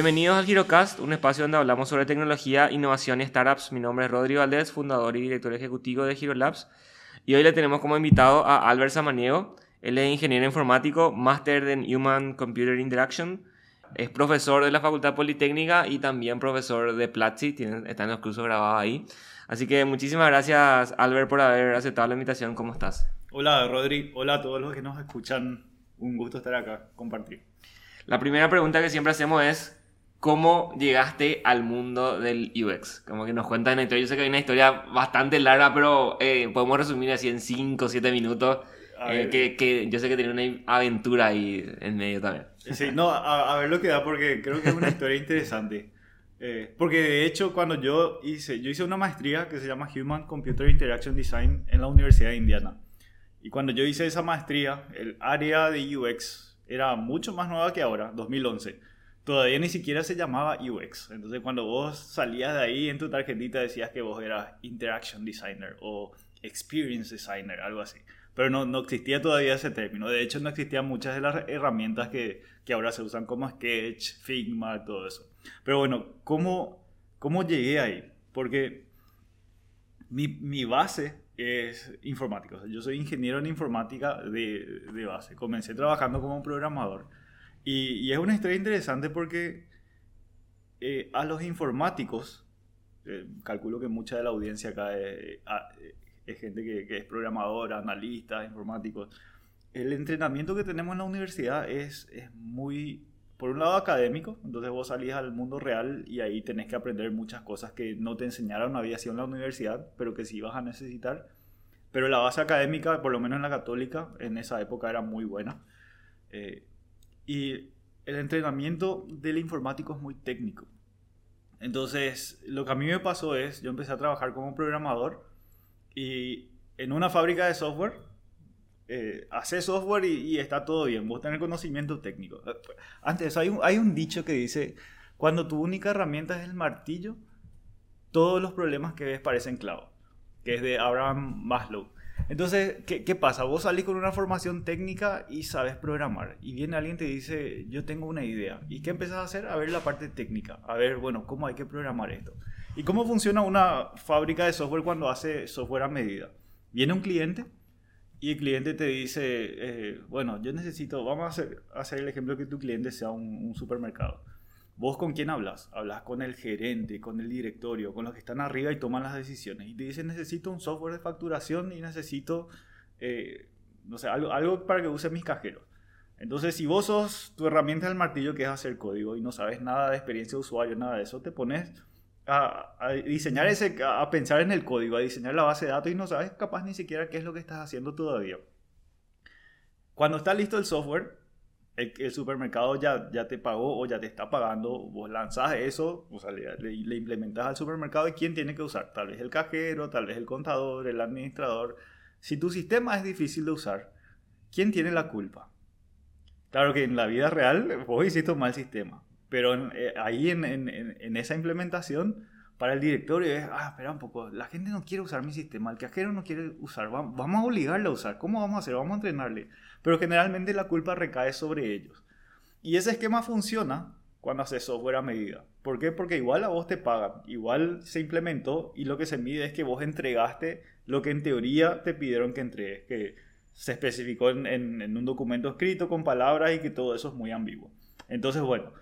Bienvenidos al Girocast, un espacio donde hablamos sobre tecnología, innovación y startups. Mi nombre es Rodrigo Valdés, fundador y director ejecutivo de Girolabs. Y hoy le tenemos como invitado a Albert Samaniego. Él es ingeniero informático, máster en Human Computer Interaction. Es profesor de la Facultad Politécnica y también profesor de Platzi. está en los cursos grabados ahí. Así que muchísimas gracias, Albert, por haber aceptado la invitación. ¿Cómo estás? Hola, Rodri. Hola a todos los que nos escuchan. Un gusto estar acá, compartir. La primera pregunta que siempre hacemos es, ¿cómo llegaste al mundo del UX? Como que nos cuentas una historia. Yo sé que hay una historia bastante larga, pero eh, podemos resumir así en 5 o 7 minutos. Eh, que, que, yo sé que tiene una aventura ahí en medio también. Sí, no, a, a ver lo que da, porque creo que es una historia interesante. Eh, porque de hecho cuando yo hice, yo hice una maestría que se llama Human Computer Interaction Design en la Universidad de Indiana. Y cuando yo hice esa maestría, el área de UX era mucho más nueva que ahora, 2011. Todavía ni siquiera se llamaba UX. Entonces cuando vos salías de ahí en tu tarjetita decías que vos eras Interaction Designer o Experience Designer, algo así. Pero no, no existía todavía ese término. De hecho no existían muchas de las herramientas que, que ahora se usan como Sketch, Figma, todo eso. Pero bueno, ¿cómo, cómo llegué ahí? Porque mi, mi base es informática. yo soy ingeniero en informática de, de, base. Comencé trabajando como programador. Y, y es una historia interesante porque eh, a los informáticos, eh, calculo que mucha de la audiencia acá es, es gente que, que, es programadora, analista, informáticos. El entrenamiento que tenemos en la universidad es, es muy por un lado académico, entonces vos salís al mundo real y ahí tenés que aprender muchas cosas que no te enseñaron aviación en la universidad, pero que sí vas a necesitar. Pero la base académica, por lo menos en la católica, en esa época era muy buena. Eh, y el entrenamiento del informático es muy técnico. Entonces, lo que a mí me pasó es, yo empecé a trabajar como programador y en una fábrica de software eh, hace software y, está todo bien, vos tenés conocimiento técnico. Antes, hay un, hay un dicho que dice, cuando tu única herramienta es el martillo, todos los problemas que ves parecen clavos, que es de Abraham Maslow. Entonces, ¿qué, ¿qué, pasa? Vos salís con una formación técnica y sabes programar. Y viene alguien y te dice, yo tengo una idea. ¿Y qué empezás a hacer? A ver la parte técnica. A ver, bueno, ¿cómo hay que programar esto? ¿Y cómo funciona una fábrica de software cuando hace software a medida? Viene un cliente y el cliente te dice, eh, bueno, yo necesito, vamos a hacer, hacer, el ejemplo que tu cliente sea un, supermercado. ¿Vos con quién hablas? Hablas con el gerente, con el directorio, con los que están arriba y toman las decisiones. Y te dicen, necesito un software de facturación y necesito, eh, no sé, algo, algo para que use mis cajeros. Entonces, si vos sos tu herramienta del martillo, que es hacer código, y no sabes nada de experiencia de usuario, nada de eso, te pones a, diseñar ese, a pensar en el código, a diseñar la base de datos y no sabes capaz ni siquiera qué es lo que estás haciendo todavía. Cuando está listo el software, el, supermercado ya, ya te pagó o ya te está pagando, vos lanzas eso, o sea, le, le, implementas al supermercado y quién tiene que usar. Tal vez el cajero, tal vez el contador, el administrador. Si tu sistema es difícil de usar, ¿quién tiene la culpa? Claro que en la vida real vos hiciste un mal sistema. Pero eh, ahí en, en, en, esa implementación, para el directorio es, ah, espera un poco, la gente no quiere usar mi sistema, el cajero no quiere usar, vamos, a obligarle a usar, ¿cómo vamos a hacer? Vamos a entrenarle. Pero generalmente la culpa recae sobre ellos. Y ese esquema funciona cuando haces software a medida. ¿Por qué? Porque igual a vos te pagan, igual se implementó y lo que se mide es que vos entregaste lo que en teoría te pidieron que entregues, que se especificó en, en un documento escrito con palabras y que todo eso es muy ambiguo. Entonces, bueno,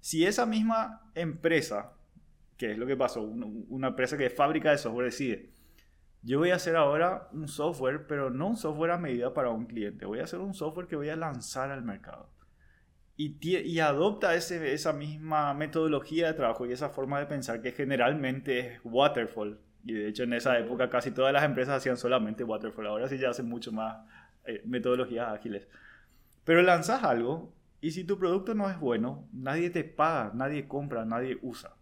si esa misma empresa, que es lo que pasó, una empresa que es fábrica de software decide, yo voy a hacer ahora un software, pero no un software a medida para un cliente, voy a hacer un software que voy a lanzar al mercado. Y, y adopta ese, esa misma metodología de trabajo y esa forma de pensar que generalmente es waterfall. Y de hecho en esa época casi todas las empresas hacían solamente waterfall. Ahora sí ya hacen mucho más eh, metodologías ágiles. Pero lanzas algo y si tu producto no es bueno, nadie te paga, nadie compra, nadie usa.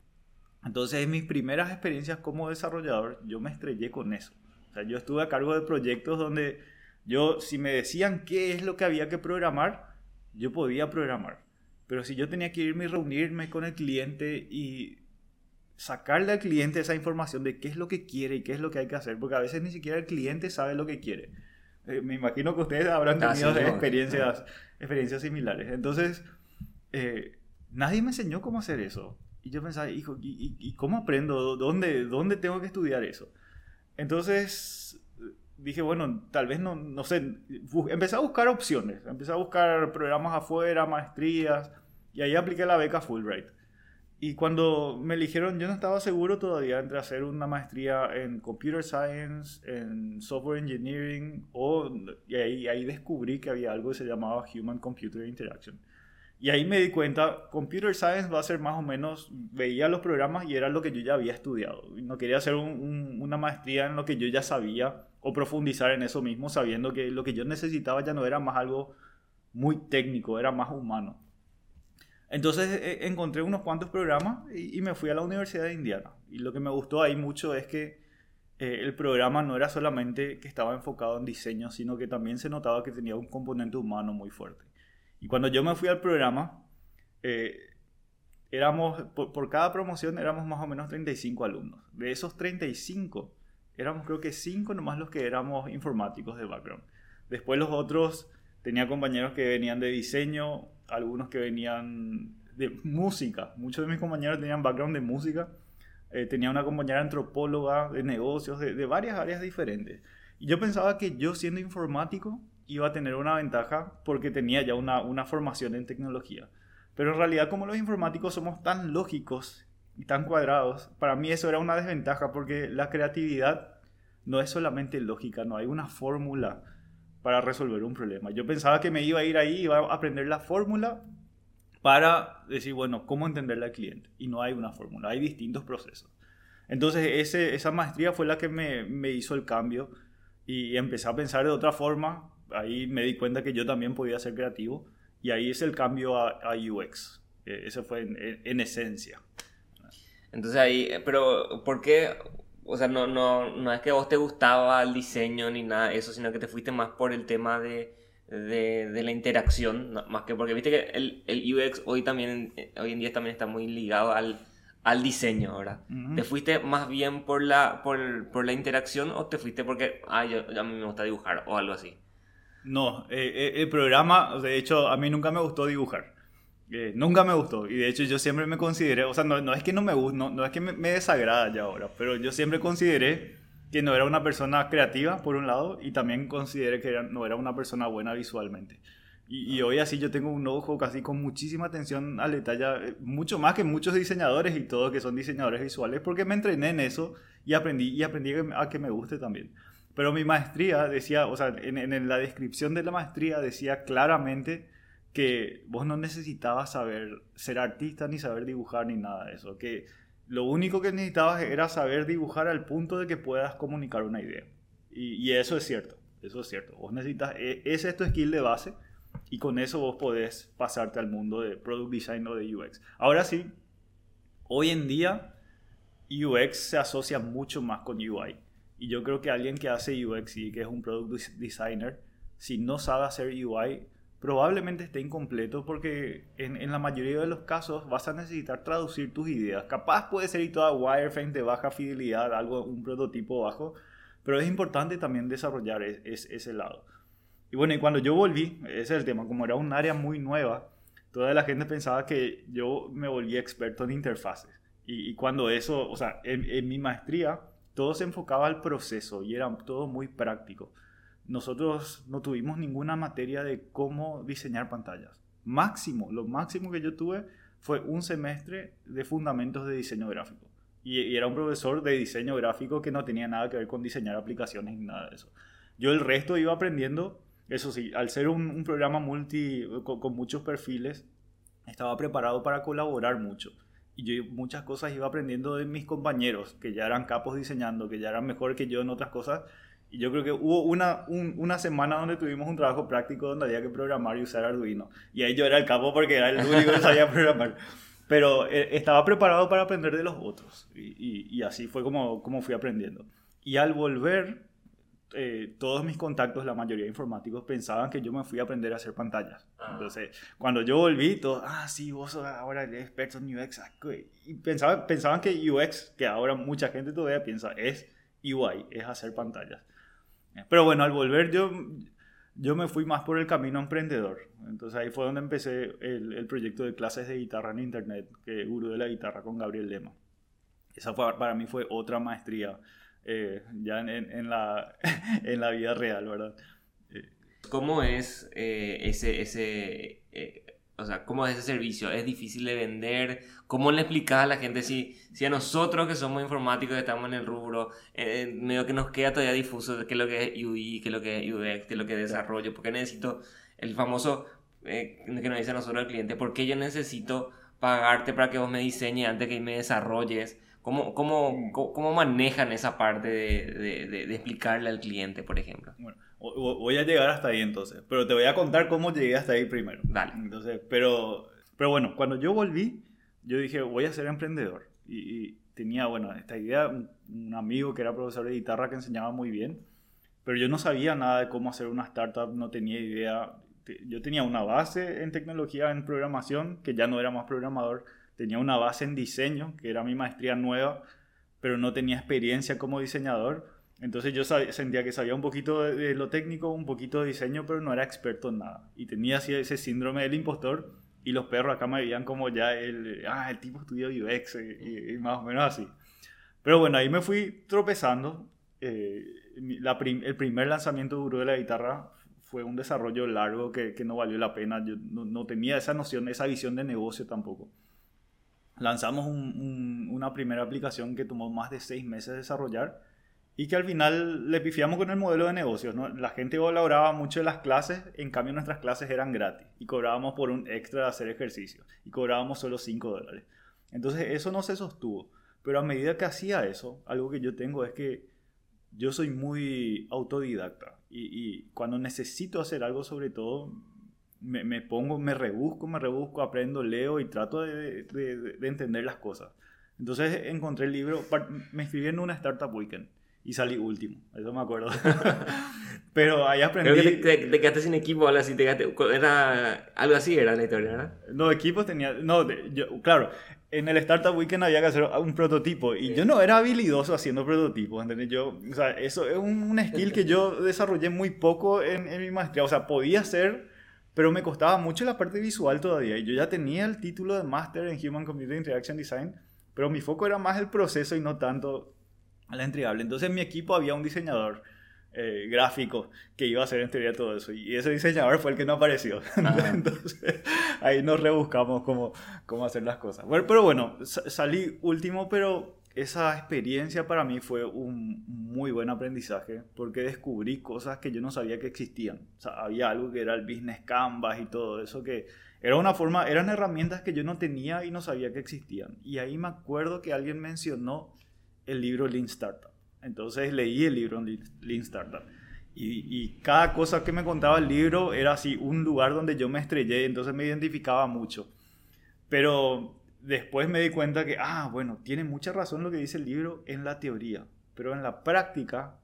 Entonces, en mis primeras experiencias como desarrollador, yo me estrellé con eso. O sea, yo estuve a cargo de proyectos donde yo, si me decían qué es lo que había que programar, yo podía programar. Pero si yo tenía que irme y reunirme con el cliente y sacarle al cliente esa información de qué es lo que quiere y qué es lo que hay que hacer, porque a veces ni siquiera el cliente sabe lo que quiere. Eh, me imagino que ustedes habrán tenido experiencias, experiencias similares. Entonces, eh, nadie me enseñó cómo hacer eso. Y yo pensaba, hijo, ¿y, cómo aprendo? ¿Dónde, ¿Dónde tengo que estudiar eso? Entonces dije, bueno, tal vez no, no sé, empecé a buscar opciones, empecé a buscar programas afuera, maestrías, y ahí apliqué la beca Fulbright. Y cuando me eligieron, yo no estaba seguro todavía entre hacer una maestría en Computer Science, en Software Engineering, o, y ahí, ahí descubrí que había algo que se llamaba Human Computer Interaction. Y ahí me di cuenta, Computer Science va a ser más o menos, veía los programas y era lo que yo ya había estudiado. No quería hacer una maestría en lo que yo ya sabía o profundizar en eso mismo, sabiendo que lo que yo necesitaba ya no era más algo muy técnico, era más humano. Entonces eh, encontré unos cuantos programas y, me fui a la Universidad de Indiana. Y lo que me gustó ahí mucho es que eh, el programa no era solamente que estaba enfocado en diseño, sino que también se notaba que tenía un componente humano muy fuerte. Y cuando yo me fui al programa, eh, éramos, por, cada promoción éramos más o menos 35 alumnos. De esos 35, éramos creo que 5 nomás los que éramos informáticos de background. Después los otros, tenía compañeros que venían de diseño, algunos que venían de música. Muchos de mis compañeros tenían background de música. Eh, tenía una compañera antropóloga de negocios, de, de varias áreas diferentes. Y yo pensaba que yo siendo informático iba a tener una ventaja porque tenía ya una, una formación en tecnología. Pero en realidad como los informáticos somos tan lógicos y tan cuadrados, para mí eso era una desventaja porque la creatividad no es solamente lógica, no hay una fórmula para resolver un problema. Yo pensaba que me iba a ir ahí, iba a aprender la fórmula para decir, bueno, cómo entenderle al cliente. Y no hay una fórmula, hay distintos procesos. Entonces ese, esa maestría fue la que me, me hizo el cambio y empecé a pensar de otra forma ahí me di cuenta que yo también podía ser creativo y ahí es el cambio a, UX. E, ese fue en, esencia. Entonces ahí, pero ¿por qué? O sea, no, no, no es que a vos te gustaba el diseño ni nada de eso, sino que te fuiste más por el tema de, de, la interacción, más que porque viste que el, el, UX hoy también, hoy en día también está muy ligado al, al diseño ahora. ¿Te fuiste más bien por la, por, por, la interacción o te fuiste porque, ah, yo, a mí me gusta dibujar o algo así? No, eh, eh, el programa, de hecho, a mí nunca me gustó dibujar. Eh, nunca me gustó. Y de hecho, yo siempre me consideré, o sea, no, es que no me gusta, no, es que me, desagrada ya ahora, pero yo siempre consideré que no era una persona creativa, por un lado, y también consideré que no era una persona buena visualmente. Y, hoy así yo tengo un ojo casi con muchísima atención al detalle, mucho más que muchos diseñadores y todos que son diseñadores visuales, porque me entrené en eso y aprendí, y aprendí a que me guste también. Pero mi maestría decía, o sea, en, la descripción de la maestría decía claramente que vos no necesitabas saber ser artista ni saber dibujar ni nada de eso, que lo único que necesitabas era saber dibujar al punto de que puedas comunicar una idea. Y, eso es cierto, eso es cierto. Vos necesitas, e, ese es tu skill de base y con eso vos podés pasarte al mundo de product design o de UX. Ahora sí, hoy en día UX se asocia mucho más con UI. Y yo creo que alguien que hace UX y que es un product designer, si no sabe hacer UI, probablemente esté incompleto porque en, en, la mayoría de los casos vas a necesitar traducir tus ideas. Capaz puede ser y toda wireframe de baja fidelidad, algo, un prototipo bajo, pero es importante también desarrollar ese lado. Y bueno, y cuando yo volví, ese es el tema, como era un área muy nueva, toda la gente pensaba que yo me volví experto en interfaces. Y, y cuando eso, o sea, en, en mi maestría, todo se enfocaba al proceso y era todo muy práctico. Nosotros no tuvimos ninguna materia de cómo diseñar pantallas. Máximo, lo máximo que yo tuve fue un semestre de fundamentos de diseño gráfico. Y, era un profesor de diseño gráfico que no tenía nada que ver con diseñar aplicaciones ni nada de eso. Yo el resto iba aprendiendo, eso sí, al ser un, programa multi con muchos perfiles, estaba preparado para colaborar mucho y yo muchas cosas iba aprendiendo de mis compañeros, que ya eran capos diseñando, que ya eran mejor que yo en otras cosas. Y yo creo que hubo una, una semana donde tuvimos un trabajo práctico donde había que programar y usar Arduino. Y ahí yo era el capo porque era el único que sabía programar. Pero eh, estaba preparado para aprender de los otros. Y, y, así fue como, como fui aprendiendo. Y al volver, eh, todos mis contactos, la mayoría de informáticos, pensaban que yo me fui a aprender a hacer pantallas. Ah. Entonces, cuando yo volví, todos, ah, sí, vos ahora eres experto en UX. Y pensaban, pensaban que UX, que ahora mucha gente todavía piensa, es UI, es hacer pantallas. Pero bueno, al volver yo yo me fui más por el camino emprendedor. Entonces ahí fue donde empecé el, el proyecto de clases de guitarra en internet, que Gurú de la Guitarra con Gabriel Lema. Esa fue, para mí fue otra maestría eh, ya en, en, la, en la vida real, ¿verdad? ¿Cómo es eh, ese, ese eh, o sea, cómo es ese servicio? ¿Es difícil de vender? ¿Cómo le explicas a la gente si, si a nosotros que somos informáticos, que estamos en el rubro, eh, medio que nos queda todavía difuso de qué es lo que es UI, qué es lo que es UX, qué es lo que es desarrollo? ¿Por qué necesito el famoso que nos dice a nosotros el cliente? ¿Por qué yo necesito pagarte para que vos me diseñes antes que me desarrolles? ¿Cómo, cómo, cómo manejan esa parte de, de, de, explicarle al cliente, por ejemplo? Bueno, voy a llegar hasta ahí entonces, pero te voy a contar cómo llegué hasta ahí primero. Dale. Entonces, pero, pero bueno, cuando yo volví, yo dije, voy a ser emprendedor. Y, y tenía, bueno, esta idea, un, amigo que era profesor de guitarra que enseñaba muy bien, pero yo no sabía nada de cómo hacer una startup, no tenía idea. Yo tenía una base en tecnología, en programación, que ya no era más programador tenía una base en diseño, que era mi maestría nueva, pero no tenía experiencia como diseñador. Entonces yo sentía que sabía un poquito de, de, lo técnico, un poquito de diseño, pero no era experto en nada. Y tenía así ese síndrome del impostor y los perros acá me veían como ya el, ah, el tipo estudió UX y, y, más o menos así. Pero bueno, ahí me fui tropezando. Eh, la prim, el primer lanzamiento duro de la guitarra fue un desarrollo largo que, que no valió la pena. Yo no, no tenía esa noción, esa visión de negocio tampoco lanzamos un, un, una primera aplicación que tomó más de seis meses desarrollar y que al final le pifiamos con el modelo de negocios. ¿no? La gente valoraba mucho las clases, en cambio nuestras clases eran gratis y cobrábamos por un extra de hacer ejercicio y cobrábamos solo 5 dólares. Entonces eso no se sostuvo, pero a medida que hacía eso, algo que yo tengo es que yo soy muy autodidacta y, y cuando necesito hacer algo sobre todo, me, me, pongo, me rebusco, me rebusco, aprendo, leo y trato de, de, de, entender las cosas. Entonces encontré el libro, me inscribí en una Startup Weekend y salí último, eso me acuerdo. Pero ahí aprendí... Creo que te, te, te, quedaste sin equipo, algo así, te quedaste, era, algo así era la historia, ¿verdad? No, equipos tenía, no, yo, claro, en el Startup Weekend había que hacer un prototipo y yo no era habilidoso haciendo prototipos, ¿entendés? Yo, o sea, eso es un, un skill que yo desarrollé muy poco en, en mi maestría, o sea, podía hacer pero me costaba mucho la parte visual todavía. Y yo ya tenía el título de máster en Human Computer Interaction Design, pero mi foco era más el proceso y no tanto la entregable. Entonces en mi equipo había un diseñador eh, gráfico que iba a hacer en teoría todo eso. Y ese diseñador fue el que no apareció. Entonces ahí nos rebuscamos cómo, cómo hacer las cosas. Bueno, pero bueno, salí último, pero esa experiencia para mí fue un muy buen aprendizaje porque descubrí cosas que yo no sabía que existían. O había algo que era el business canvas y todo eso que era una forma, eran herramientas que yo no tenía y no sabía que existían. Y ahí me acuerdo que alguien mencionó el libro Lean Startup. Entonces leí el libro Lean Startup. Y, cada cosa que me contaba el libro era así, un lugar donde yo me estrellé, entonces me identificaba mucho. Pero después me di cuenta que, ah, bueno, tiene mucha razón lo que dice el libro en la teoría, pero en la práctica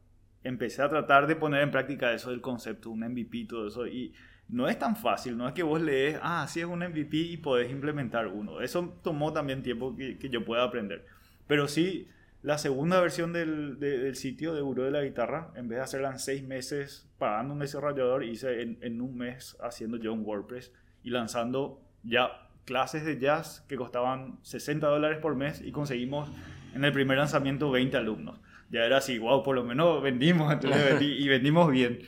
empecé a tratar de poner en práctica eso del concepto, un MVP, todo eso, y no es tan fácil, no es que vos lees, ah, sí es un MVP y podés implementar uno. Eso tomó también tiempo que, yo pueda aprender. Pero sí, la segunda versión del, de, del sitio de Buró de la Guitarra, en vez de hacerla en seis meses pagando un desarrollador, hice en, en un mes haciendo yo un WordPress y lanzando ya clases de jazz que costaban 60 dólares por mes y conseguimos en el primer lanzamiento 20 alumnos. Ya era así, wow, por lo menos vendimos entonces y vendimos bien.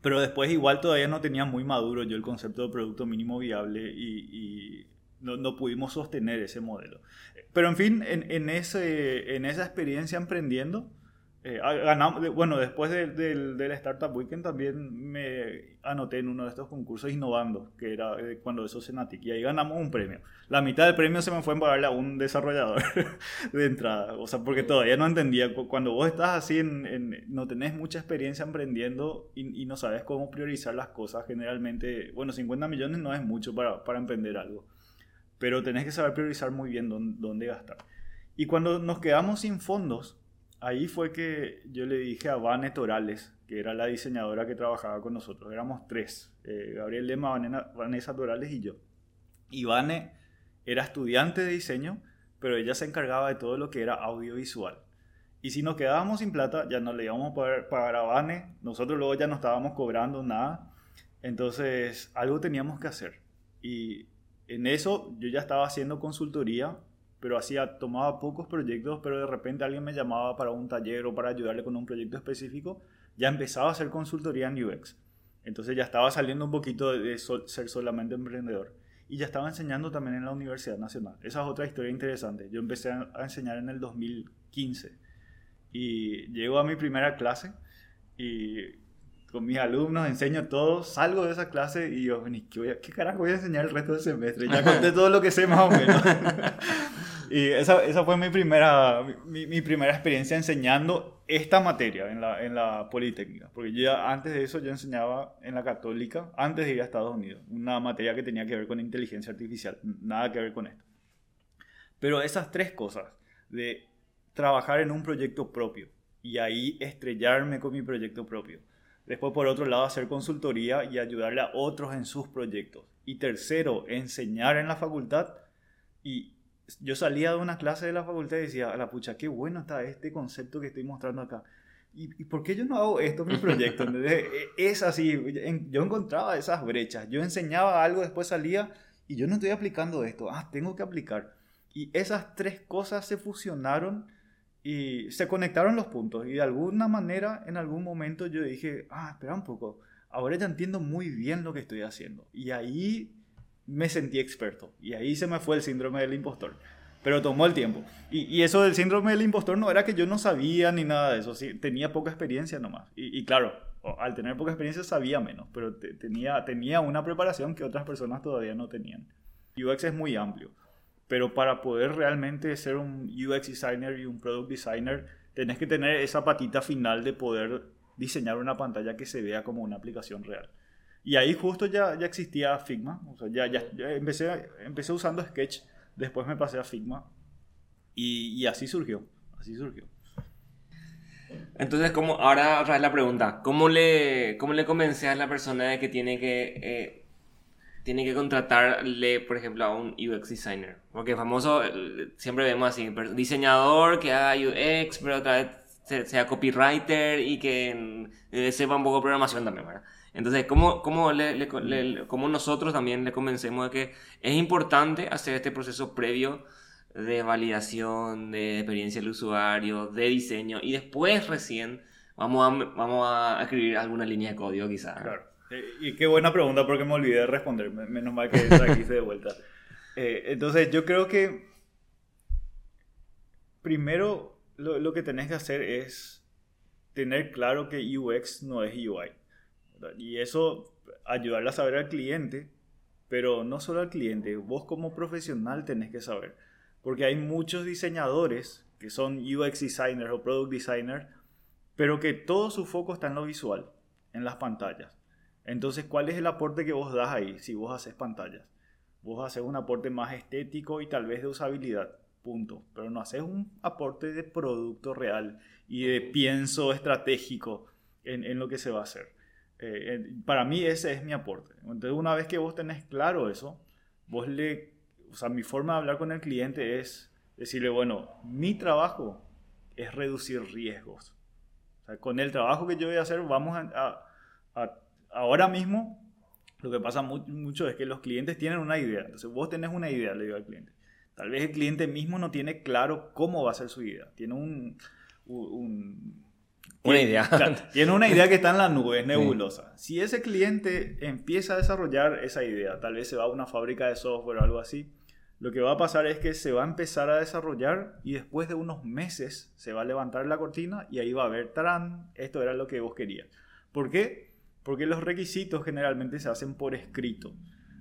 Pero después igual todavía no tenía muy maduro yo el concepto de producto mínimo viable y, y no, no, pudimos sostener ese modelo. Pero en fin, en, en, ese, en esa experiencia emprendiendo, eh, ganamos, bueno, después del de, de, Startup Weekend también me anoté en uno de estos concursos innovando, que era eh, cuando eso Cenatic, y ahí ganamos un premio. La mitad del premio se me fue en pagarle a un desarrollador de entrada, o sea, porque todavía no entendía, cuando vos estás así, en, en, no tenés mucha experiencia emprendiendo y, y, no sabes cómo priorizar las cosas, generalmente, bueno, 50 millones no es mucho para, para emprender algo, pero tenés que saber priorizar muy bien dónde, dónde gastar. Y cuando nos quedamos sin fondos, ahí fue que yo le dije a Vane Torales, que era la diseñadora que trabajaba con nosotros. Éramos tres, eh, Gabriel Lema, Vanessa Torales y yo. Y Vane era estudiante de diseño, pero ella se encargaba de todo lo que era audiovisual. Y si nos quedábamos sin plata, ya no le íbamos a poder pagar a Bane, nosotros luego ya no estábamos cobrando nada. Entonces, algo teníamos que hacer. Y en eso yo ya estaba haciendo consultoría, pero hacía, tomaba pocos proyectos, pero de repente alguien me llamaba para un taller o para ayudarle con un proyecto específico, ya empezaba a hacer consultoría en UX. Entonces ya estaba saliendo un poquito de ser solamente emprendedor. Y ya estaba enseñando también en la Universidad Nacional. Esa es otra historia interesante. Yo empecé a enseñar en el 2015 y llego a mi primera clase y con mis alumnos enseño todo, salgo de esa clase y yo, ¿qué, ¿qué carajo voy a enseñar el resto del semestre? Ya conté todo lo que sé más o menos. y esa, esa, fue mi primera, mi, mi, primera experiencia enseñando esta materia en la, en la Politécnica. Porque yo ya, antes de eso yo enseñaba en la Católica, antes de ir a Estados Unidos, una materia que tenía que ver con inteligencia artificial, nada que ver con esto. Pero esas tres cosas, de trabajar en un proyecto propio y ahí estrellarme con mi proyecto propio. Después, por otro lado, hacer consultoría y ayudarle a otros en sus proyectos. Y tercero, enseñar en la facultad. Y yo salía de una clase de la facultad y decía, a la pucha, qué bueno está este concepto que estoy mostrando acá. ¿Y, por qué yo no hago esto en mi proyecto? E, es así, yo encontraba esas brechas. Yo enseñaba algo, después salía y yo no estoy aplicando esto. Ah, tengo que aplicar. Y esas tres cosas se fusionaron y se conectaron los puntos y de alguna manera en algún momento yo dije, ah, espera un poco, ahora ya entiendo muy bien lo que estoy haciendo. Y ahí me sentí experto y ahí se me fue el síndrome del impostor. Pero tomó el tiempo. Y, y eso del síndrome del impostor no era que yo no sabía ni nada de eso, sí, tenía poca experiencia nomás. Y, y claro, al tener poca experiencia sabía menos, pero tenía, tenía una preparación que otras personas todavía no tenían. UX es muy amplio pero para poder realmente ser un UX designer y un product designer, tenés que tener esa patita final de poder diseñar una pantalla que se vea como una aplicación real. Y ahí justo ya, ya existía Figma, o sea, ya, ya, empecé, empecé usando Sketch, después me pasé a Figma y, y así surgió, así surgió. Entonces, ¿cómo, ahora otra vez la pregunta, ¿cómo le, cómo le convences a la persona de que tiene que eh, tiene que contratarle, por ejemplo, a un UX designer. Porque famoso, eh, siempre vemos así, diseñador que haga UX, pero otra vez sea copywriter y que eh, sepa un poco de programación también, ¿verdad? Entonces, ¿cómo, cómo, le, ¿cómo nosotros también le convencemos de que es importante hacer este proceso previo de validación, de experiencia del usuario, de diseño, y después recién vamos a, vamos a escribir alguna línea de código quizás? Claro. Eh, y qué buena pregunta porque me olvidé de responder. Menos mal que está aquí de vuelta. Eh, entonces, yo creo que primero lo, lo, que tenés que hacer es tener claro que UX no es UI. Y eso ayudarle a saber al cliente, pero no solo al cliente, vos como profesional tenés que saber. Porque hay muchos diseñadores que son UX designers o product designers, pero que todo su foco está en lo visual, en las pantallas. Entonces, ¿cuál es el aporte que vos das ahí si vos haces pantallas? Vos haces un aporte más estético y tal vez de usabilidad, punto. Pero no haces un aporte de producto real y de pienso estratégico en, lo que se va a hacer. Eh, para mí ese es mi aporte. Entonces, una vez que vos tenés claro eso, vos le... O sea, mi forma de hablar con el cliente es decirle, bueno, mi trabajo es reducir riesgos. Con el trabajo que yo voy a hacer, vamos a ahora mismo lo que pasa mucho es que los clientes tienen una idea. Entonces vos tenés una idea, le digo al cliente. Tal vez el cliente mismo no tiene claro cómo va a ser su idea. Tiene un... una idea. tiene una idea que está en la nube, es nebulosa. Si ese cliente empieza a desarrollar esa idea, tal vez se va a una fábrica de software o algo así, lo que va a pasar es que se va a empezar a desarrollar y después de unos meses se va a levantar la cortina y ahí va a ver, tarán, esto era lo que vos querías. ¿Por qué? Porque los requisitos generalmente se hacen por escrito.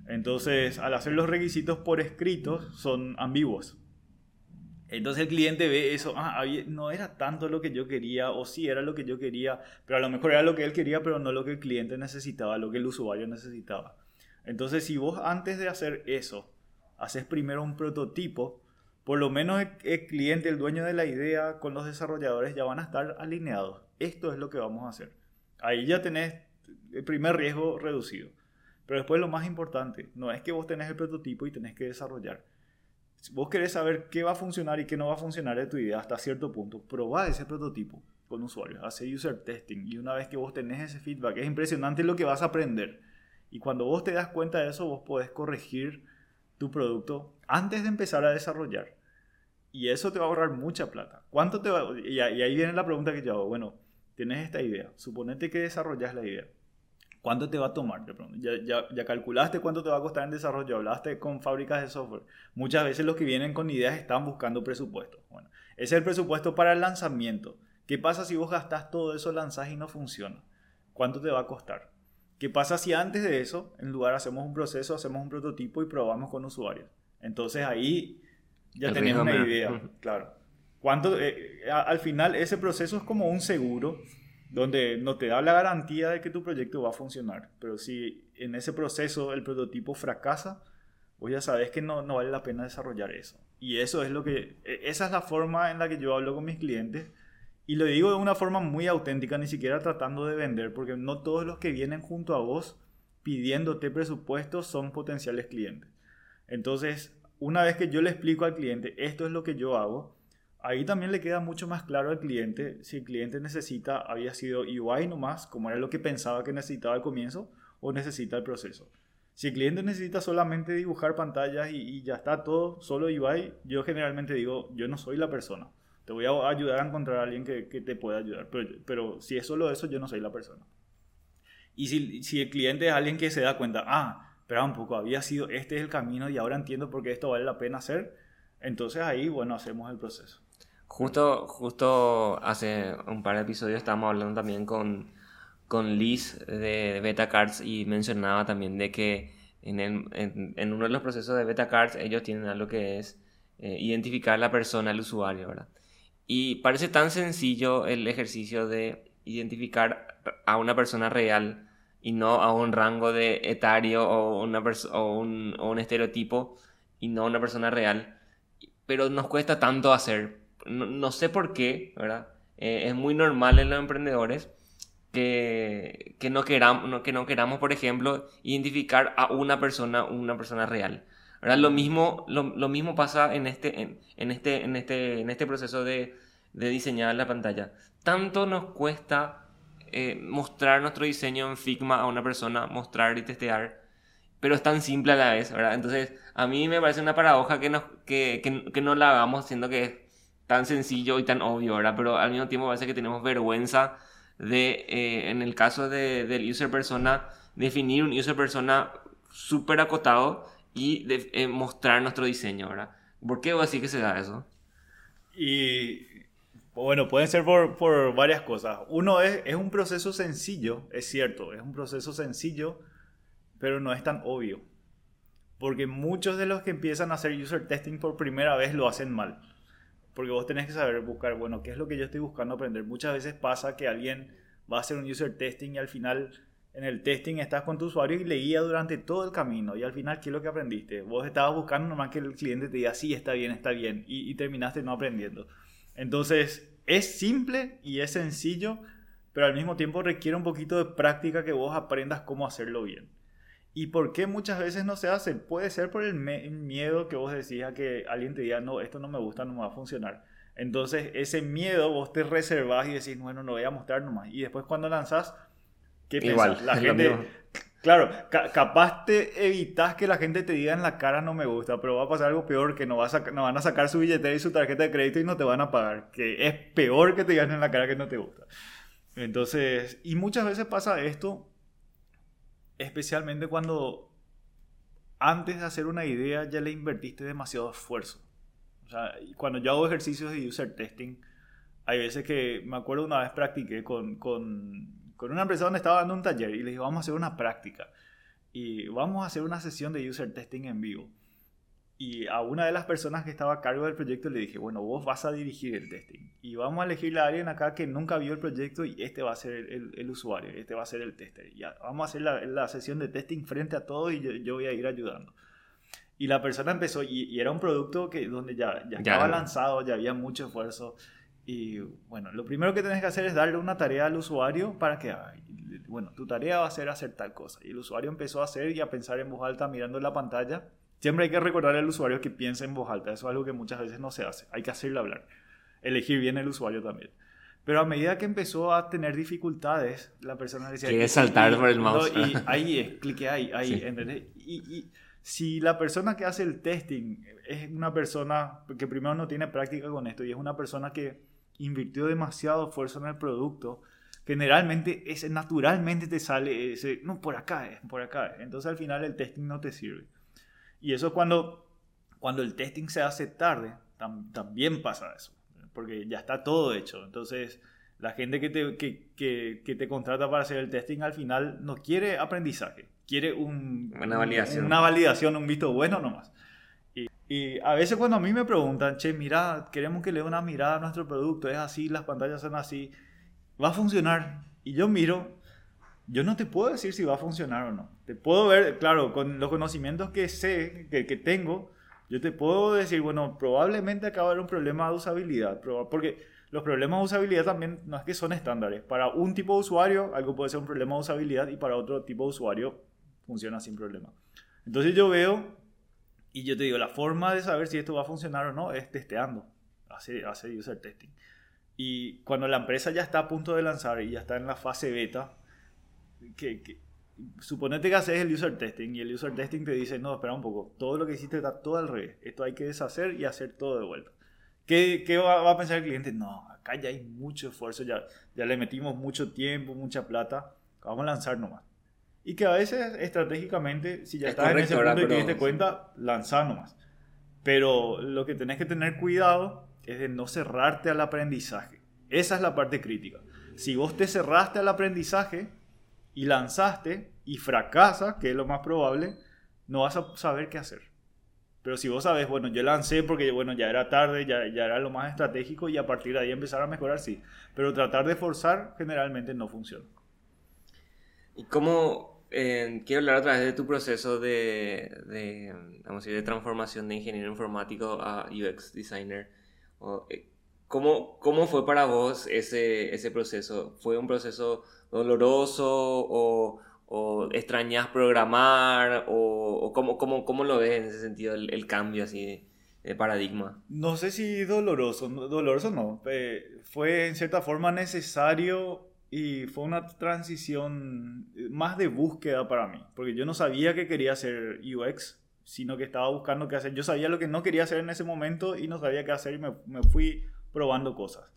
Entonces, al hacer los requisitos por escrito, son ambiguos. Entonces el cliente ve eso, ah, no era tanto lo que yo quería, o sí era lo que yo quería, pero a lo mejor era lo que él quería, pero no lo que el cliente necesitaba, lo que el usuario necesitaba. Entonces, si vos antes de hacer eso, haces primero un prototipo, por lo menos el, cliente, el dueño de la idea, con los desarrolladores ya van a estar alineados. Esto es lo que vamos a hacer. Ahí ya tenés el primer riesgo reducido. Pero después lo más importante, no es que vos tenés el prototipo y tenés que desarrollar. vos querés saber qué va a funcionar y qué no va a funcionar de tu idea hasta cierto punto, probá ese prototipo con usuarios, hace user testing y una vez que vos tenés ese feedback, es impresionante lo que vas a aprender. Y cuando vos te das cuenta de eso, vos podés corregir tu producto antes de empezar a desarrollar. Y eso te va a ahorrar mucha plata. ¿Cuánto te va? Y ahí viene la pregunta que yo hago. Bueno, tienes esta idea. Suponete que desarrollas la idea. ¿Cuánto te va a tomar? ¿Ya, ya, ya, calculaste cuánto te va a costar en desarrollo? ¿Hablaste con fábricas de software? Muchas veces los que vienen con ideas están buscando presupuesto. Bueno, ese es el presupuesto para el lanzamiento. ¿Qué pasa si vos gastas todo eso, lanzás y no funciona? ¿Cuánto te va a costar? ¿Qué pasa si antes de eso, en lugar hacemos un proceso, hacemos un prototipo y probamos con usuarios? Entonces ahí ya tenemos una idea, claro. ¿Cuánto, eh, al final ese proceso es como un seguro donde no te da la garantía de que tu proyecto va a funcionar, pero si en ese proceso el prototipo fracasa, vos ya sabes que no, no vale la pena desarrollar eso. Y eso es lo que, e, esa es la forma en la que yo hablo con mis clientes y lo digo de una forma muy auténtica, ni siquiera tratando de vender, porque no todos los que vienen junto a vos pidiéndote presupuestos son potenciales clientes. Entonces, una vez que yo le explico al cliente, esto es lo que yo hago, ahí también le queda mucho más claro al cliente si el cliente necesita, había sido UI nomás, como era lo que pensaba que necesitaba al comienzo, o necesita el proceso. Si el cliente necesita solamente dibujar pantallas y, ya está todo, solo UI, yo generalmente digo, yo no soy la persona. Te voy a ayudar a encontrar a alguien que, te pueda ayudar. Pero, pero, si es solo eso, yo no soy la persona. Y si, si el cliente es alguien que se da cuenta, ah, espera un poco, había sido, este es el camino y ahora entiendo por qué esto vale la pena hacer, entonces ahí, bueno, hacemos el proceso. Justo, justo hace un par de episodios estábamos hablando también con, con Liz de Beta Cards y mencionaba también de que en, en, uno de los procesos de Beta Cards ellos tienen algo que es eh, identificar la persona, el usuario, ¿verdad? Y parece tan sencillo el ejercicio de identificar a una persona real y no a un rango de etario o, una o, un, o un estereotipo y no a una persona real. Pero nos cuesta tanto hacer. No, sé por qué, ¿verdad? Eh, es muy normal en los emprendedores que, que, no queramos, que no queramos, por ejemplo, identificar a una persona, una persona real. ¿verdad? Lo, mismo, lo, lo mismo pasa en este, en, este, en, este, en este proceso de, de diseñar la pantalla. Tanto nos cuesta eh, mostrar nuestro diseño en Figma a una persona, mostrar y testear, pero es tan simple a la vez, ¿verdad? Entonces, a mí me parece una paradoja que, nos, que, que, que no la hagamos siendo que tan sencillo y tan obvio, ¿verdad? Pero al mismo tiempo parece que tenemos vergüenza de, eh, en el caso de, del user persona, definir un user persona súper acotado y de, eh, mostrar nuestro diseño, ¿verdad? ¿Por qué vos decís que se da eso? Y bueno, pueden ser por, por varias cosas. Uno es, es un proceso sencillo, es cierto, es un proceso sencillo, pero no es tan obvio. Porque muchos de los que empiezan a hacer user testing por primera vez lo hacen mal. Porque vos tenés que saber buscar, bueno, ¿qué es lo que yo estoy buscando aprender? Muchas veces pasa que alguien va a hacer un user testing y al final en el testing estás con tu usuario y leía durante todo el camino y al final, ¿qué es lo que aprendiste? Vos estabas buscando nomás que el cliente te diga, sí, está bien, está bien y, y terminaste no aprendiendo. Entonces, es simple y es sencillo, pero al mismo tiempo requiere un poquito de práctica que vos aprendas cómo hacerlo bien. ¿Y por qué muchas veces no se hace? Puede ser por el, miedo que vos decís a que alguien te diga, no, esto no me gusta, no me va a funcionar. Entonces, ese miedo vos te reservás y decís, bueno, no voy a mostrar nomás. Y después cuando lanzás, ¿qué Igual, La gente, Claro, capaz te evitas que la gente te diga en la cara no me gusta, pero va a pasar algo peor, que no, vas a, no van a sacar su billetera y su tarjeta de crédito y no te van a pagar, que es peor que te digan en la cara que no te gusta. Entonces, y muchas veces pasa esto, especialmente cuando antes de hacer una idea ya le invertiste demasiado esfuerzo. O sea, cuando yo hago ejercicios de user testing, hay veces que, me acuerdo una vez practiqué con, con con una empresa donde estaba dando un taller y le dije, vamos a hacer una práctica y vamos a hacer una sesión de user testing en vivo. Y a una de las personas que estaba a cargo del proyecto le dije, bueno, vos vas a dirigir el testing y vamos a elegir a alguien acá que nunca vio el proyecto y este va a ser el, usuario, este va a ser el tester. Y vamos a hacer la, sesión de testing frente a todos y yo, voy a ir ayudando. Y la persona empezó, y, era un producto que, donde ya, ya estaba lanzado, ya había mucho esfuerzo. Y bueno, lo primero que tienes que hacer es darle una tarea al usuario para que, bueno, tu tarea va a ser hacer tal cosa. Y el usuario empezó a hacer y a pensar en voz alta mirando la pantalla Siempre hay que recordar al usuario que piense en voz alta. Eso es algo que muchas veces no se hace. Hay que hacerle hablar. Elegir bien el usuario también. Pero a medida que empezó a tener dificultades, la persona decía... Quiere saltar por el mouse. y ahí es, clique ahí, ahí, ¿entendés? Y, y, si la persona que hace el testing es una persona que primero no tiene práctica con esto y es una persona que invirtió demasiado esfuerzo en el producto, generalmente ese naturalmente te sale ese, no, por acá es, por acá es. Entonces al final el testing no te sirve. Y eso cuando, cuando el testing se hace tarde, también pasa eso, porque ya está todo hecho. Entonces la gente que te, que, que, que te contrata para hacer el testing al final no quiere aprendizaje, quiere un, una validación. una validación, un visto bueno nomás. Y, y, a veces cuando a mí me preguntan, che, mira, queremos que le dé una mirada a nuestro producto, es así, las pantallas son así, va a funcionar. Y yo miro, yo no te puedo decir si va a funcionar o no. Te puedo ver, claro, con los conocimientos que sé, que, que tengo, yo te puedo decir, bueno, probablemente acaba de haber un problema de usabilidad, porque los problemas de usabilidad también no es que son estándares. Para un tipo de usuario, algo puede ser un problema de usabilidad y para otro tipo de usuario funciona sin problema. Entonces yo veo y yo te digo, la forma de saber si esto va a funcionar o no es testeando, hace, hace user testing. Y cuando la empresa ya está a punto de lanzar y ya está en la fase beta, que, que suponete que haces el user testing y el user testing te dice, no, espera un poco, todo lo que hiciste está todo al revés, esto hay que deshacer y hacer todo de vuelta. ¿Qué, qué va, va, a pensar el cliente? No, acá ya hay mucho esfuerzo, ya, ya le metimos mucho tiempo, mucha plata, vamos a lanzar nomás. Y que a veces estratégicamente, si ya es estás correcto, en ese punto y te diste cuenta, lanzar nomás. Pero lo que tenés que tener cuidado es de no cerrarte al aprendizaje. Esa es la parte crítica. Si vos te cerraste al aprendizaje y lanzaste y fracasas, que es lo más probable, no vas a saber qué hacer. Pero si vos sabes, bueno, yo lancé porque bueno, ya era tarde, ya, era lo más estratégico y a partir de ahí empezar a mejorar, sí. Pero tratar de forzar generalmente no funciona. ¿Y cómo, eh, quiero hablar otra vez de tu proceso de, de, vamos a decir, de transformación de ingeniero informático a UX designer. Eh, ¿Cómo, ¿Cómo fue para vos ese, ese proceso? ¿Fue un proceso doloroso o, o extrañas programar? ¿O, o cómo, cómo, cómo, lo ves en ese sentido el, el cambio así de paradigma? No sé si doloroso, doloroso no. Eh, fue en cierta forma necesario y fue una transición eh, más de búsqueda para mí, porque yo no sabía que quería hacer UX, sino que estaba buscando qué hacer. Yo sabía lo que no quería hacer en ese momento y no sabía qué hacer y me, me fui probando cosas.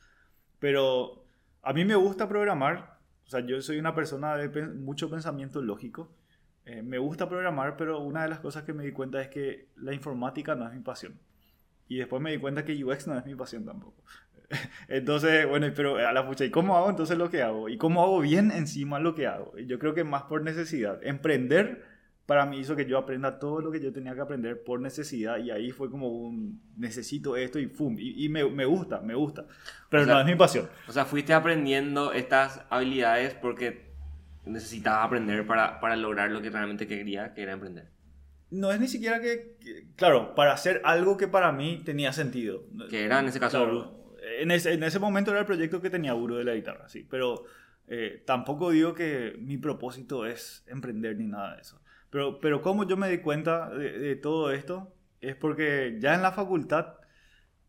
Pero a mí me gusta programar, o sea, yo soy una persona de mucho pensamiento lógico. Eh, me gusta programar, pero una de las cosas que me di cuenta es que la informática no es mi pasión. Y después me di cuenta que UX no es mi pasión tampoco. Entonces, bueno, pero a la pucha, ¿y cómo hago entonces lo que hago? ¿Y cómo hago bien encima lo que hago? Yo creo que más por necesidad. Emprender para mí hizo que yo aprenda todo lo que yo tenía que aprender por necesidad y ahí fue como un necesito esto y ¡fum! Y, y me, me, gusta, me gusta. Pero o sea, no es mi pasión. O sea, fuiste aprendiendo estas habilidades porque necesitaba aprender para, para lograr lo que realmente quería, que era emprender. No es ni siquiera que, que, claro, para hacer algo que para mí tenía sentido. Que era en ese caso claro, en ese, en ese momento era el proyecto que tenía Uro de la guitarra, sí, pero eh, tampoco digo que mi propósito es emprender ni nada de eso. Pero, pero como yo me di cuenta de, de todo esto, es porque ya en la facultad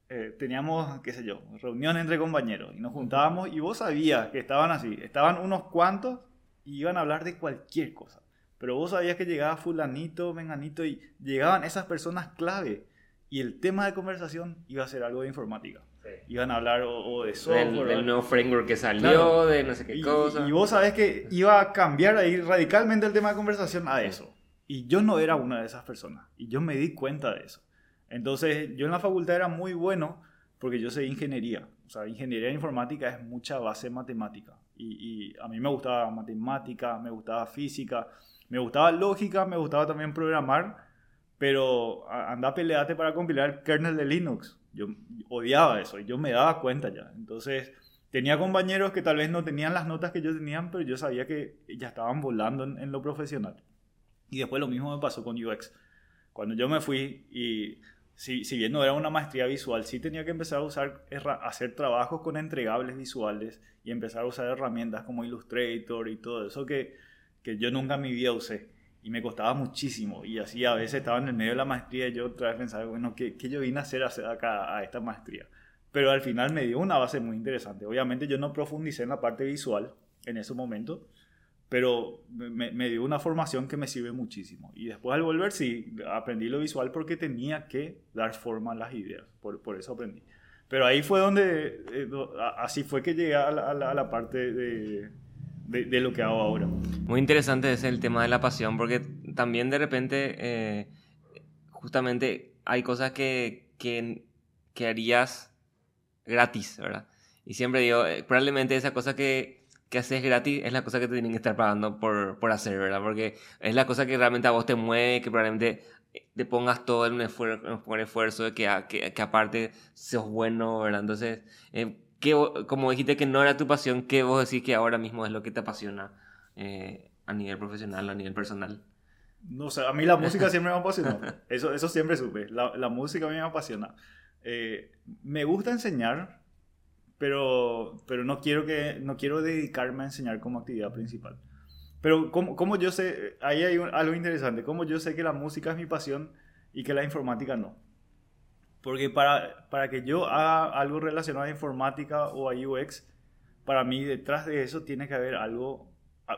eh, teníamos, qué sé yo, reunión entre compañeros y nos juntábamos y vos sabías que estaban así, estaban unos cuantos y iban a hablar de cualquier cosa. Pero vos sabías que llegaba fulanito, menganito y llegaban esas personas clave y el tema de conversación iba a ser algo de informática. Sí. Iban a hablar o, o de software. Del, del, nuevo framework que salió, claro. de no sé qué y, cosa. Y vos sabés que iba a cambiar ahí radicalmente el tema de conversación a eso. Y yo no era una de esas personas. Y yo me di cuenta de eso. Entonces, yo en la facultad era muy bueno porque yo sé ingeniería. O sea, ingeniería informática es mucha base matemática. Y, y a mí me gustaba matemática, me gustaba física, me gustaba lógica, me gustaba también programar. Pero anda peleate para compilar el kernel de Linux. Yo odiaba eso y yo me daba cuenta ya. Entonces, tenía compañeros que tal vez no tenían las notas que yo tenía, pero yo sabía que ya estaban volando en, en lo profesional. Y después lo mismo me pasó con UX. Cuando yo me fui y si, si, bien no era una maestría visual, sí tenía que empezar a usar, hacer trabajos con entregables visuales y empezar a usar herramientas como Illustrator y todo eso que, que yo nunca en mi vida usé. y me costaba muchísimo. Y así a veces estaba en el medio de la maestría y yo otra vez pensaba, bueno, ¿qué, qué yo vine a hacer acá a esta maestría? Pero al final me dio una base muy interesante. Obviamente yo no profundicé en la parte visual en ese momento, pero me, me, dio una formación que me sirve muchísimo. Y después al volver, sí, aprendí lo visual porque tenía que dar forma a las ideas, por, por eso aprendí. Pero ahí fue donde, eh, así fue que llegué a la, a la parte de, de, lo que hago ahora. Muy interesante es el tema de la pasión, porque también de repente, eh, justamente hay cosas que, que, que, harías gratis, ¿verdad? Y siempre digo, eh, probablemente esa cosa que, que haces gratis es la cosa que te tienen que estar pagando por, por hacer, ¿verdad? Porque es la cosa que realmente a vos te mueve, que probablemente te pongas todo en un esfuerzo, un esfuerzo que, que, que, aparte sos bueno, ¿verdad? Entonces, eh, como dijiste que no era tu pasión, ¿qué vos decís que ahora mismo es lo que te apasiona eh, a nivel profesional, a nivel personal? No sé, a mí la música siempre me apasionó. Eso, eso siempre supe. La, la música a mí me apasiona. Eh, me gusta enseñar, pero, pero no, quiero que, no quiero dedicarme a enseñar como actividad principal. Pero como, como yo sé, ahí hay algo interesante, como yo sé que la música es mi pasión y que la informática no. Porque para, para que yo haga algo relacionado a informática o a UX, para mí detrás de eso tiene que haber algo,